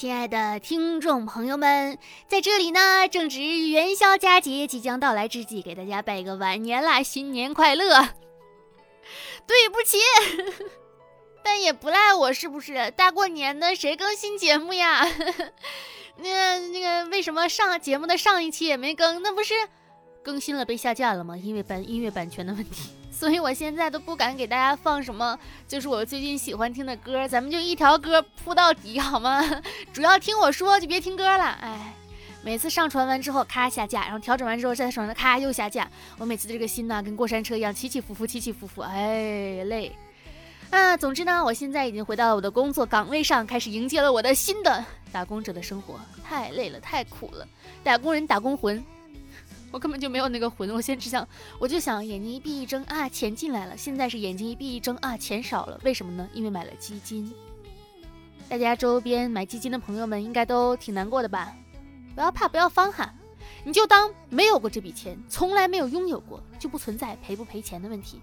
亲爱的听众朋友们，在这里呢，正值元宵佳节即将到来之际，给大家拜个晚年啦，新年快乐！对不起，但也不赖我，是不是？大过年的，谁更新节目呀？那那个，为什么上节目的上一期也没更？那不是更新了被下架了吗？因为版音乐版权的问题。所以我现在都不敢给大家放什么，就是我最近喜欢听的歌，咱们就一条歌铺到底好吗？主要听我说，就别听歌了。哎，每次上传完之后咔下架，然后调整完之后再上传咔又下架，我每次这个心呐跟过山车一样起起伏伏起起伏伏，哎累。啊，总之呢，我现在已经回到了我的工作岗位上，开始迎接了我的新的打工者的生活。太累了，太苦了，打工人打工魂。我根本就没有那个魂，我现只想，我就想眼睛一闭一睁啊，钱进来了。现在是眼睛一闭一睁啊，钱少了。为什么呢？因为买了基金。大家周边买基金的朋友们应该都挺难过的吧？不要怕，不要慌哈，你就当没有过这笔钱，从来没有拥有过，就不存在赔不赔钱的问题。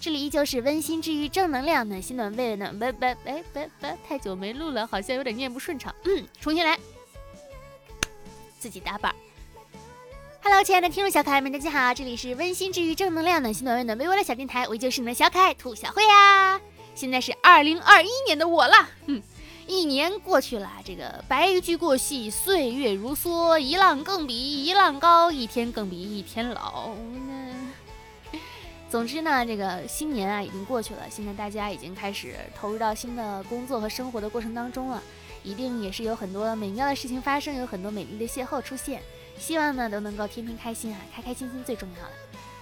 这里依旧是温馨治愈、正能量、暖心暖胃的。不不哎不不，太久没录了，好像有点念不顺畅。嗯，重新来，自己打板儿。Hello，亲爱的听众小可爱们，大家好，这里是温馨治愈、正能量、暖心暖胃暖微微的小电台，我依旧是你们的小可爱兔小慧呀。现在是二零二一年的我了，哼，一年过去了，这个白驹过隙，岁月如梭，一浪更比一浪高，一天更比一天老。总之呢，这个新年啊已经过去了，现在大家已经开始投入到新的工作和生活的过程当中了，一定也是有很多美妙的事情发生，有很多美丽的邂逅出现。希望呢都能够天天开心啊，开开心心最重要了。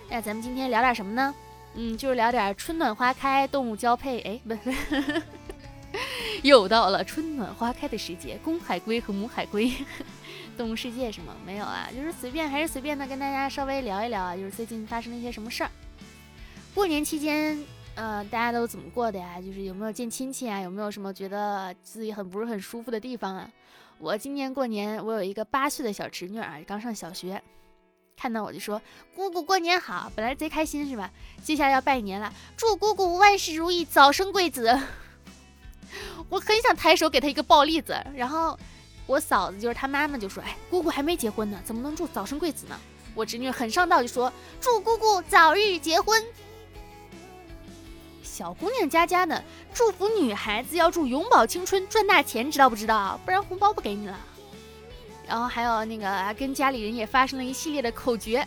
那咱们今天聊点什么呢？嗯，就是聊点春暖花开、动物交配。哎，不，又到了春暖花开的时节，公海龟和母海龟，动物世界是吗？没有啊，就是随便，还是随便的跟大家稍微聊一聊啊，就是最近发生了一些什么事儿。过年期间，呃，大家都怎么过的呀？就是有没有见亲戚啊？有没有什么觉得自己很不是很舒服的地方啊？我今年过年，我有一个八岁的小侄女啊，刚上小学，看到我就说：“姑姑过年好！”本来贼开心是吧？接下来要拜年了，祝姑姑万事如意，早生贵子。我很想抬手给她一个暴栗子，然后我嫂子就是她妈妈就说：“哎，姑姑还没结婚呢，怎么能祝早生贵子呢？”我侄女很上道就说：“祝姑姑早日结婚。”小姑娘家家的祝福女孩子要祝永葆青春赚大钱，知道不知道？不然红包不给你了。然后还有那个跟家里人也发生了一系列的口诀，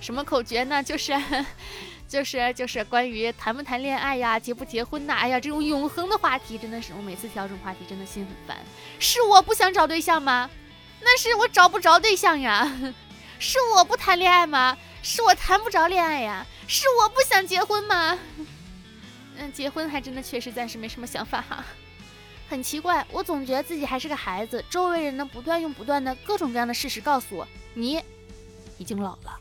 什么口诀呢？就是 就是就是关于谈不谈恋爱呀，结不结婚呐？哎呀，这种永恒的话题真的是我每次挑这种话题真的心很烦。是我不想找对象吗？那是我找不着对象呀。是我不谈恋爱吗？是我谈不着恋爱呀。是我不想结婚吗？嗯，结婚还真的确实暂时没什么想法哈，很奇怪，我总觉得自己还是个孩子，周围人呢不断用不断的各种各样的事实告诉我，你已经老了。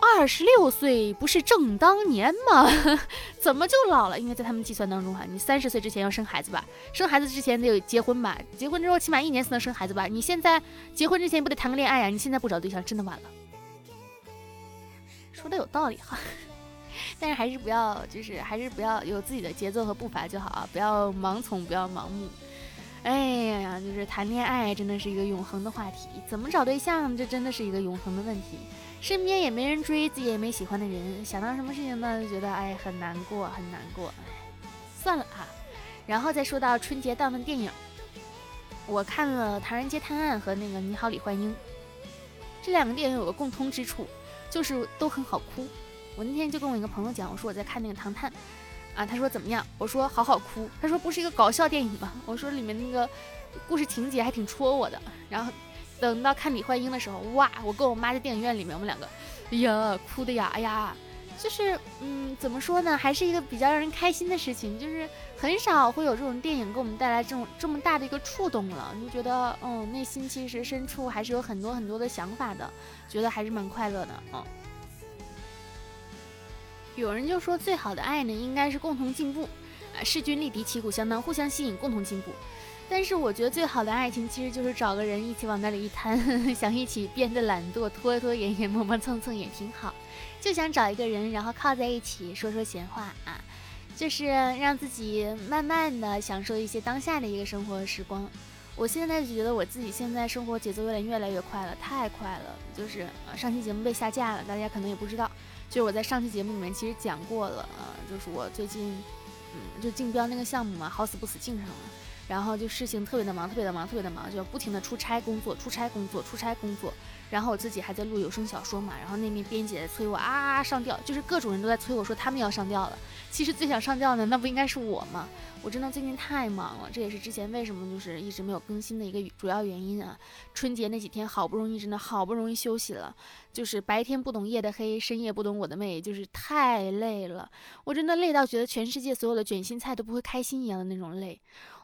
二十六岁不是正当年吗？怎么就老了？因为在他们计算当中哈，你三十岁之前要生孩子吧，生孩子之前得有结婚吧，结婚之后起码一年才能生孩子吧，你现在结婚之前不得谈个恋爱呀？你现在不找对象真的晚了。说的有道理哈。但是还是不要，就是还是不要有自己的节奏和步伐就好啊！不要盲从，不要盲目。哎呀，就是谈恋爱真的是一个永恒的话题，怎么找对象，这真的是一个永恒的问题。身边也没人追，自己也没喜欢的人，想到什么事情呢，就觉得哎很难过，很难过。算了啊，然后再说到春节档的电影，我看了《唐人街探案》和那个《你好，李焕英》，这两个电影有个共通之处，就是都很好哭。我那天就跟我一个朋友讲，我说我在看那个《唐探》，啊，他说怎么样？我说好好哭。他说不是一个搞笑电影吗？我说里面那个故事情节还挺戳我的。然后等到看李焕英的时候，哇！我跟我妈在电影院里面，我们两个，哎呀，哭的呀，哎呀，就是嗯，怎么说呢？还是一个比较让人开心的事情，就是很少会有这种电影给我们带来这种这么大的一个触动了，就觉得嗯，内心其实深处还是有很多很多的想法的，觉得还是蛮快乐的，嗯。有人就说，最好的爱呢，应该是共同进步，啊，势均力敌，旗鼓相当，互相吸引，共同进步。但是我觉得最好的爱情，其实就是找个人一起往那里一瘫，想一起变得懒惰，拖拖延延，磨磨蹭蹭也挺好。就想找一个人，然后靠在一起说说闲话啊，就是让自己慢慢的享受一些当下的一个生活时光。我现在就觉得我自己现在生活节奏有点越来越快了，太快了。就是上期节目被下架了，大家可能也不知道。就是我在上期节目里面其实讲过了啊，就是我最近，嗯，就竞标那个项目嘛，好死不死竞上了。然后就事情特别的忙，特别的忙，特别的忙，就不停的出差工作，出差工作，出差工作。然后我自己还在录有声小说嘛，然后那边编辑在催我啊上吊，就是各种人都在催我说他们要上吊了。其实最想上吊的那不应该是我吗？我真的最近太忙了，这也是之前为什么就是一直没有更新的一个主要原因啊。春节那几天好不容易，真的好不容易休息了，就是白天不懂夜的黑，深夜不懂我的妹，就是太累了。我真的累到觉得全世界所有的卷心菜都不会开心一样的那种累。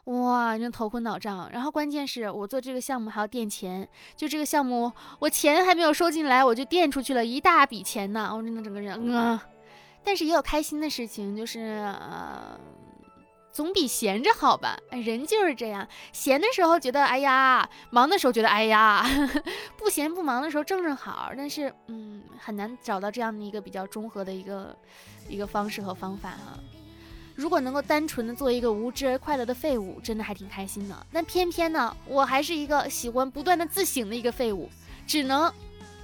哇，真头昏脑胀。然后关键是我做这个项目还要垫钱，就这个项目我钱还没有收进来，我就垫出去了一大笔钱呢。我真的整个人啊，但是也有开心的事情，就是呃，总比闲着好吧。人就是这样，闲的时候觉得哎呀，忙的时候觉得哎呀，不闲不忙的时候正正好。但是嗯，很难找到这样的一个比较中和的一个一个方式和方法哈。如果能够单纯的做一个无知而快乐的废物，真的还挺开心的。但偏偏呢，我还是一个喜欢不断的自省的一个废物，只能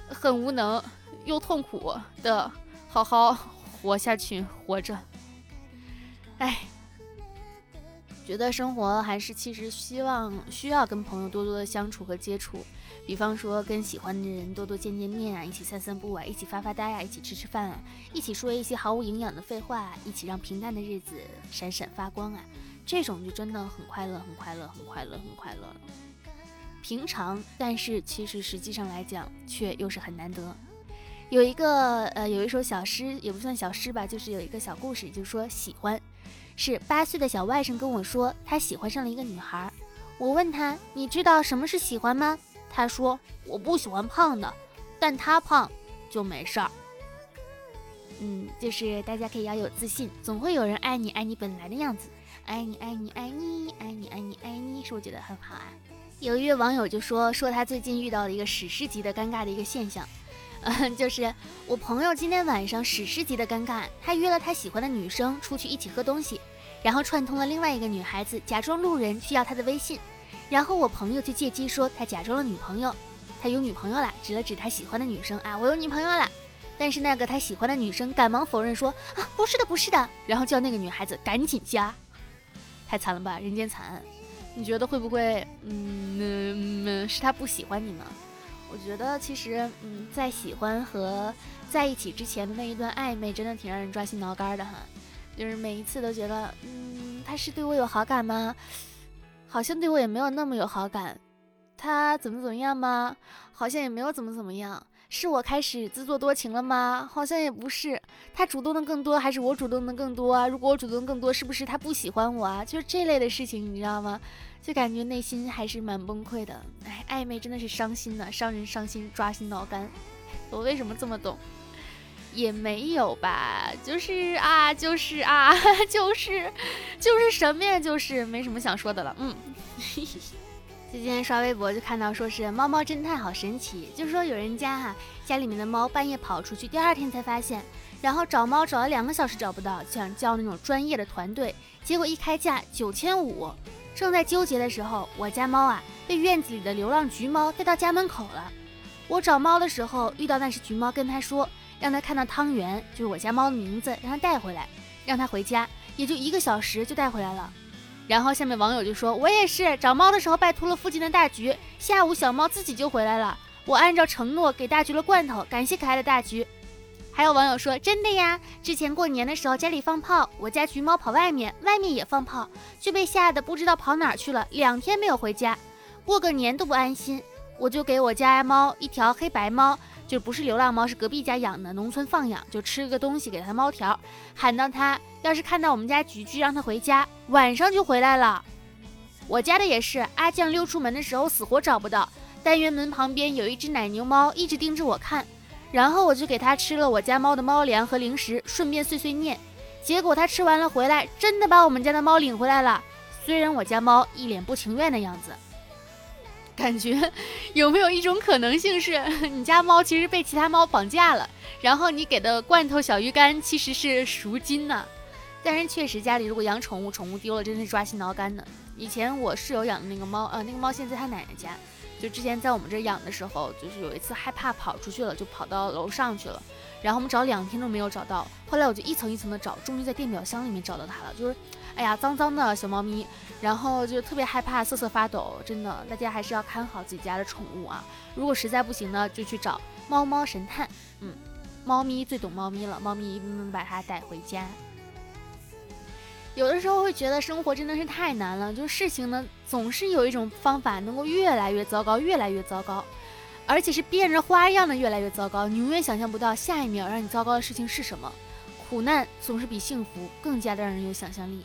很无能又痛苦的好好活下去，活着。哎。觉得生活还是其实希望需要跟朋友多多的相处和接触，比方说跟喜欢的人多多见见面啊，一起散散步啊，一起发发呆啊，一起吃吃饭啊，一起说一些毫无营养的废话，一起让平淡的日子闪闪发光啊，这种就真的很快乐，很快乐，很快乐，很快乐。平常，但是其实实际上来讲却又是很难得。有一个呃，有一首小诗，也不算小诗吧，就是有一个小故事，就是说喜欢。是八岁的小外甥跟我说，他喜欢上了一个女孩。我问他，你知道什么是喜欢吗？他说，我不喜欢胖的，但他胖就没事儿。嗯，就是大家可以要有自信，总会有人爱你，爱你本来的样子，爱你，爱你，爱你，爱你，爱你，爱你，是不是觉得很好啊？有一位网友就说，说他最近遇到了一个史诗级的尴尬的一个现象。嗯，就是我朋友今天晚上史诗级的尴尬，他约了他喜欢的女生出去一起喝东西，然后串通了另外一个女孩子假装路人去要他的微信，然后我朋友就借机说他假装了女朋友，他有女朋友了，指了指他喜欢的女生啊，我有女朋友了。但是那个他喜欢的女生赶忙否认说啊，不是的，不是的，然后叫那个女孩子赶紧加，太惨了吧，人间惨案。你觉得会不会，嗯，是他不喜欢你呢？我觉得其实，嗯，在喜欢和在一起之前的那一段暧昧，真的挺让人抓心挠肝的哈。就是每一次都觉得，嗯，他是对我有好感吗？好像对我也没有那么有好感。他怎么怎么样吗？好像也没有怎么怎么样。是我开始自作多情了吗？好像也不是。他主动的更多，还是我主动的更多啊？如果我主动更多，是不是他不喜欢我啊？就是这类的事情，你知道吗？就感觉内心还是蛮崩溃的，哎，暧昧真的是伤心的，伤人伤心，抓心挠肝。我为什么这么懂？也没有吧，就是啊，就是啊，就是，就是什么呀？就是没什么想说的了。嗯，今天刷微博就看到说是猫猫侦探好神奇，就是说有人家哈家里面的猫半夜跑出去，第二天才发现，然后找猫找了两个小时找不到，想叫那种专业的团队，结果一开价九千五。正在纠结的时候，我家猫啊被院子里的流浪橘猫带到家门口了。我找猫的时候遇到那只橘猫，跟他说让他看到汤圆，就是我家猫的名字，让他带回来，让他回家，也就一个小时就带回来了。然后下面网友就说：“我也是找猫的时候拜托了附近的大橘，下午小猫自己就回来了。我按照承诺给大橘了罐头，感谢可爱的大橘。”还有网友说：“真的呀，之前过年的时候家里放炮，我家橘猫跑外面，外面也放炮，就被吓得不知道跑哪儿去了，两天没有回家，过个年都不安心。我就给我家猫一条黑白猫，就不是流浪猫，是隔壁家养的，农村放养，就吃个东西给它猫条，喊到它，要是看到我们家橘橘，让它回家，晚上就回来了。我家的也是，阿酱溜出门的时候死活找不到，单元门旁边有一只奶牛猫，一直盯着我看。”然后我就给它吃了我家猫的猫粮和零食，顺便碎碎念。结果它吃完了回来，真的把我们家的猫领回来了。虽然我家猫一脸不情愿的样子，感觉有没有一种可能性是 你家猫其实被其他猫绑架了，然后你给的罐头小鱼干其实是赎金呢？但是确实家里如果养宠物，宠物丢了真是抓心挠肝的。以前我室友养的那个猫，呃，那个猫现在在他奶奶家，就之前在我们这养的时候，就是有一次害怕跑出去了，就跑到楼上去了。然后我们找两天都没有找到，后来我就一层一层的找，终于在电表箱里面找到它了。就是，哎呀，脏脏的小猫咪，然后就特别害怕，瑟瑟发抖。真的，大家还是要看好自己家的宠物啊。如果实在不行呢，就去找猫猫神探。嗯，猫咪最懂猫咪了，猫咪一定能把它带回家。有的时候会觉得生活真的是太难了，就是事情呢总是有一种方法能够越来越糟糕，越来越糟糕。而且是变着花样的越来越糟糕，你永远想象不到下一秒让你糟糕的事情是什么。苦难总是比幸福更加的让人有想象力。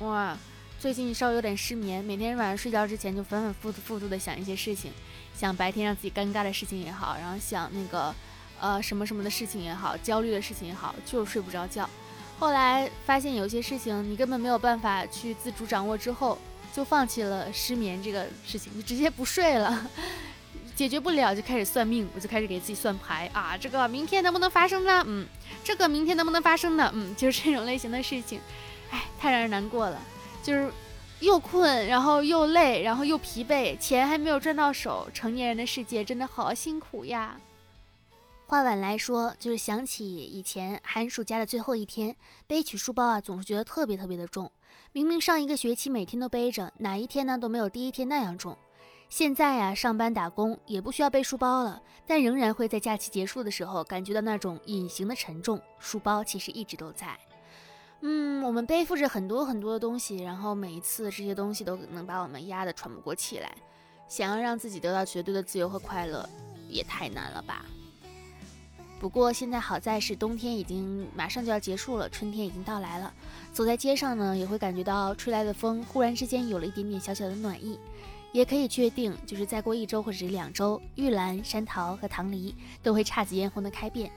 哇，最近稍微有点失眠，每天晚上睡觉之前就反反复复复的想一些事情，想白天让自己尴尬的事情也好，然后想那个呃什么什么的事情也好，焦虑的事情也好，就是睡不着觉。后来发现有些事情你根本没有办法去自主掌握，之后就放弃了失眠这个事情，就直接不睡了。解决不了就开始算命，我就开始给自己算牌啊，这个明天能不能发生呢？嗯，这个明天能不能发生呢？嗯，就是这种类型的事情，哎，太让人难过了。就是又困，然后又累，然后又疲惫，钱还没有赚到手，成年人的世界真的好辛苦呀。话晚来说，就是想起以前寒暑假的最后一天，背起书包啊，总是觉得特别特别的重。明明上一个学期每天都背着，哪一天呢都没有第一天那样重。现在呀，上班打工也不需要背书包了，但仍然会在假期结束的时候感觉到那种隐形的沉重。书包其实一直都在。嗯，我们背负着很多很多的东西，然后每一次这些东西都能把我们压得喘不过气来。想要让自己得到绝对的自由和快乐，也太难了吧。不过现在好在是冬天已经马上就要结束了，春天已经到来了。走在街上呢，也会感觉到吹来的风忽然之间有了一点点小小的暖意。也可以确定，就是再过一周或者是两周，玉兰、山桃和棠梨都会姹紫嫣红的开遍，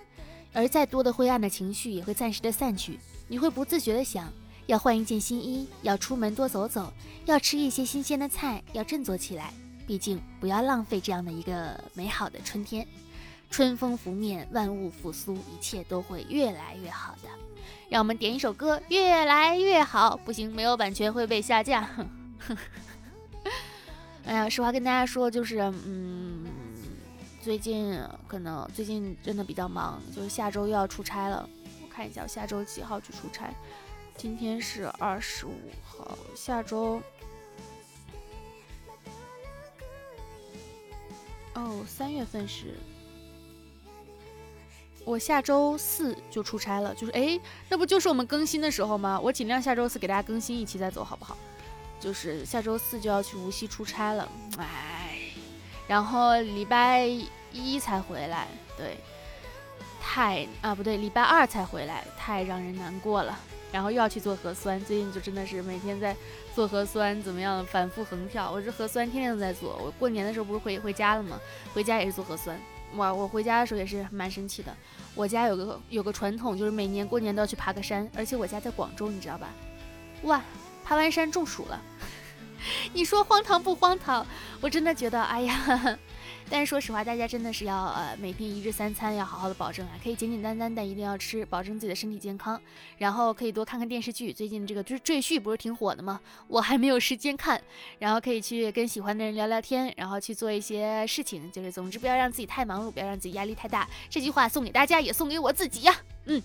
而再多的灰暗的情绪也会暂时的散去。你会不自觉的想要换一件新衣，要出门多走走，要吃一些新鲜的菜，要振作起来。毕竟不要浪费这样的一个美好的春天。春风拂面，万物复苏，一切都会越来越好的。让我们点一首歌，越来越好。不行，没有版权会被下架。哎呀，实话跟大家说，就是，嗯，最近可能最近真的比较忙，就是下周又要出差了。我看一下，我下周几号去出差？今天是二十五号，下周，哦，三月份是，我下周四就出差了。就是，哎，那不就是我们更新的时候吗？我尽量下周四给大家更新一期再走，好不好？就是下周四就要去无锡出差了，哎，然后礼拜一才回来，对，太啊不对，礼拜二才回来，太让人难过了。然后又要去做核酸，最近就真的是每天在做核酸，怎么样，反复横跳。我这核酸天天都在做。我过年的时候不是回回家了吗？回家也是做核酸。哇，我回家的时候也是蛮生气的。我家有个有个传统，就是每年过年都要去爬个山，而且我家在广州，你知道吧？哇！爬完山中暑了，你说荒唐不荒唐？我真的觉得，哎呀！但是说实话，大家真的是要呃每天一日三餐要好好的保证啊，可以简简单单但一定要吃，保证自己的身体健康。然后可以多看看电视剧，最近这个追赘婿不是挺火的吗？我还没有时间看。然后可以去跟喜欢的人聊聊天，然后去做一些事情，就是总之不要让自己太忙碌，不要让自己压力太大。这句话送给大家，也送给我自己呀。嗯，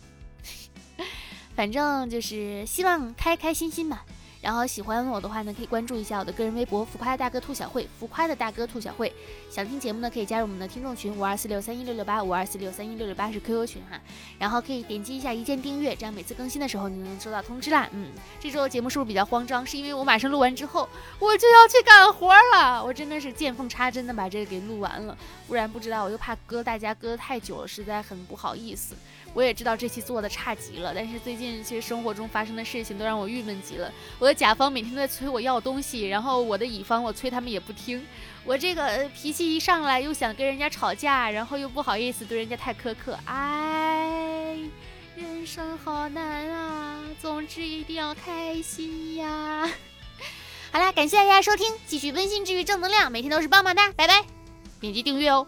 反正就是希望开开心心吧。然后喜欢我的话呢，可以关注一下我的个人微博“浮夸的大哥兔小慧”，浮夸的大哥兔小慧。想听节目呢，可以加入我们的听众群五二四六三一六六八，五二四六三一六六八是 QQ 群哈。然后可以点击一下一键订阅，这样每次更新的时候你能收到通知啦。嗯，这周的节目是不是比较慌张？是因为我马上录完之后我就要去干活了，我真的是见缝插针的把这个给录完了，不然不知道我又怕搁大家搁的太久了，实在很不好意思。我也知道这期做的差极了，但是最近其实生活中发生的事情都让我郁闷极了。我的甲方每天都在催我要东西，然后我的乙方我催他们也不听。我这个脾气一上来又想跟人家吵架，然后又不好意思对人家太苛刻。哎，人生好难啊！总之一定要开心呀！好啦，感谢大家收听，继续温馨治愈正能量，每天都是棒棒哒，拜拜！点击订阅哦。